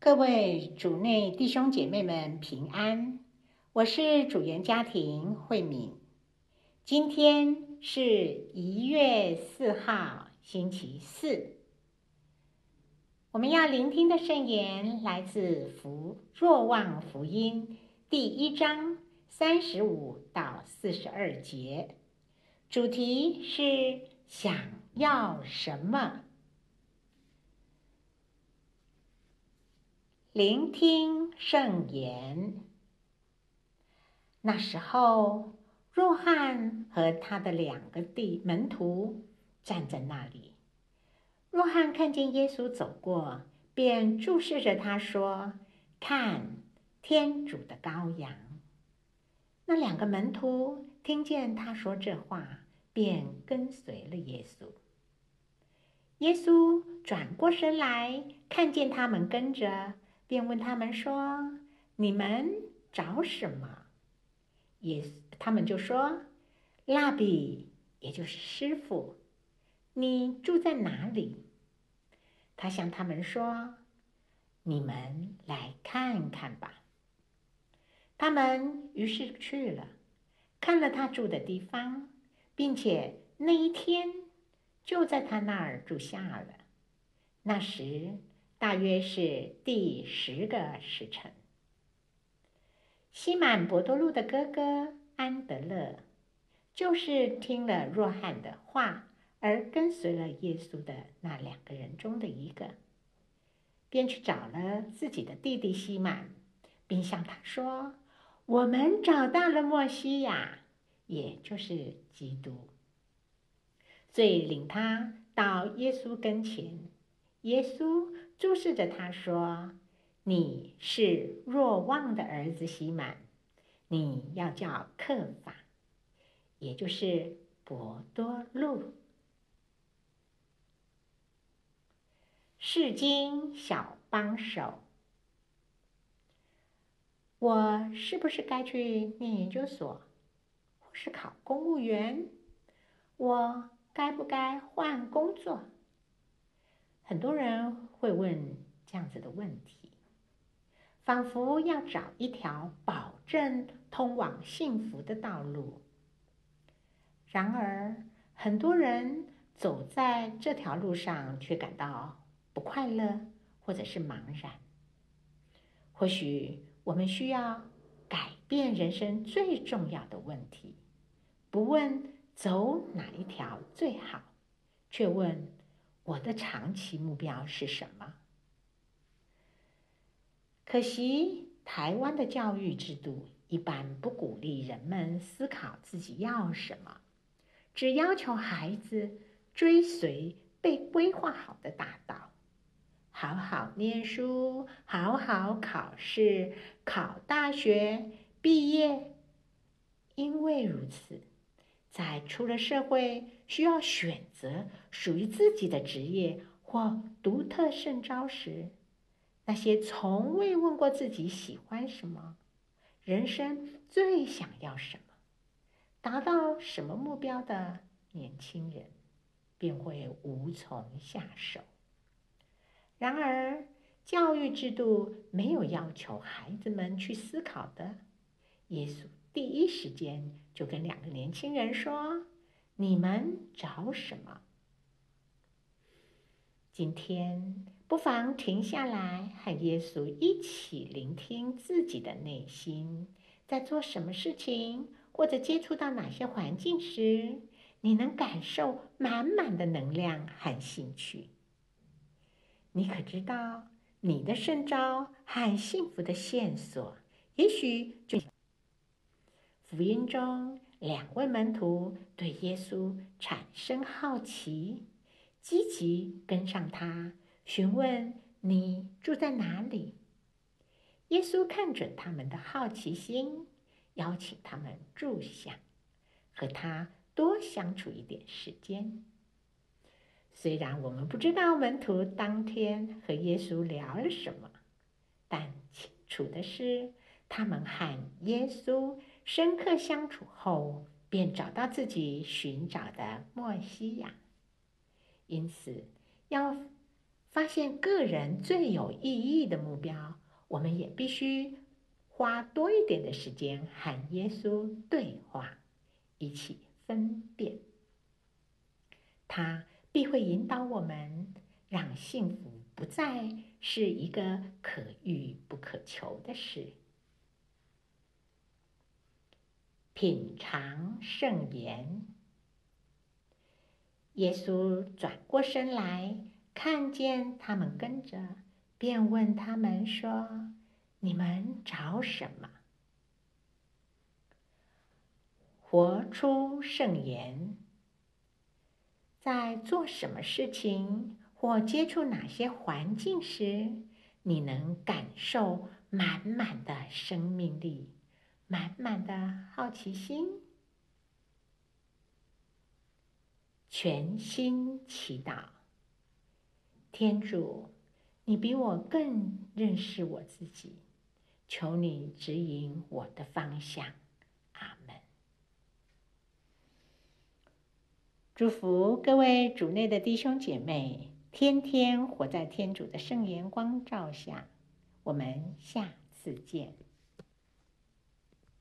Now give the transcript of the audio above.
各位主内弟兄姐妹们平安，我是主言家庭慧敏。今天是一月四号，星期四。我们要聆听的圣言来自《福若望福音》第一章三十五到四十二节，主题是想要什么。聆听圣言。那时候，若翰和他的两个弟门徒站在那里。若翰看见耶稣走过，便注视着他说：“看，天主的羔羊。”那两个门徒听见他说这话，便跟随了耶稣。耶稣转过身来，看见他们跟着。便问他们说：“你们找什么？”也他们就说：“蜡笔，也就是师傅，你住在哪里？”他向他们说：“你们来看看吧。”他们于是去了，看了他住的地方，并且那一天就在他那儿住下了。那时，大约是第十个时辰，西满伯多禄的哥哥安德勒，就是听了若翰的话而跟随了耶稣的那两个人中的一个，便去找了自己的弟弟西满，并向他说：“我们找到了莫西亚，也就是基督。”遂领他到耶稣跟前，耶稣。注视着他说：“你是若望的儿子西满，你要叫克法，也就是伯多禄。”释经小帮手，我是不是该去念研究所，或是考公务员？我该不该换工作？很多人会问这样子的问题，仿佛要找一条保证通往幸福的道路。然而，很多人走在这条路上，却感到不快乐，或者是茫然。或许我们需要改变人生最重要的问题，不问走哪一条最好，却问。我的长期目标是什么？可惜，台湾的教育制度一般不鼓励人们思考自己要什么，只要求孩子追随被规划好的大道，好好念书，好好考试，考大学，毕业。因为如此。在出了社会，需要选择属于自己的职业或独特胜招时，那些从未问过自己喜欢什么、人生最想要什么、达到什么目标的年轻人，便会无从下手。然而，教育制度没有要求孩子们去思考的，耶稣。第一时间就跟两个年轻人说：“你们找什么？”今天不妨停下来，和耶稣一起聆听自己的内心，在做什么事情，或者接触到哪些环境时，你能感受满满的能量和兴趣。你可知道，你的圣召和幸福的线索，也许就……福音中，两位门徒对耶稣产生好奇，积极跟上他，询问：“你住在哪里？”耶稣看准他们的好奇心，邀请他们住下，和他多相处一点时间。虽然我们不知道门徒当天和耶稣聊了什么，但清楚的是，他们和耶稣。深刻相处后，便找到自己寻找的莫西亚。因此，要发现个人最有意义的目标，我们也必须花多一点的时间和耶稣对话，一起分辨。他必会引导我们，让幸福不再是一个可遇不可求的事。品尝圣言，耶稣转过身来，看见他们跟着，便问他们说：“你们找什么？”活出圣言，在做什么事情或接触哪些环境时，你能感受满满的生命力？满满的好奇心，全心祈祷。天主，你比我更认识我自己，求你指引我的方向。阿门。祝福各位主内的弟兄姐妹，天天活在天主的圣言光照下。我们下次见。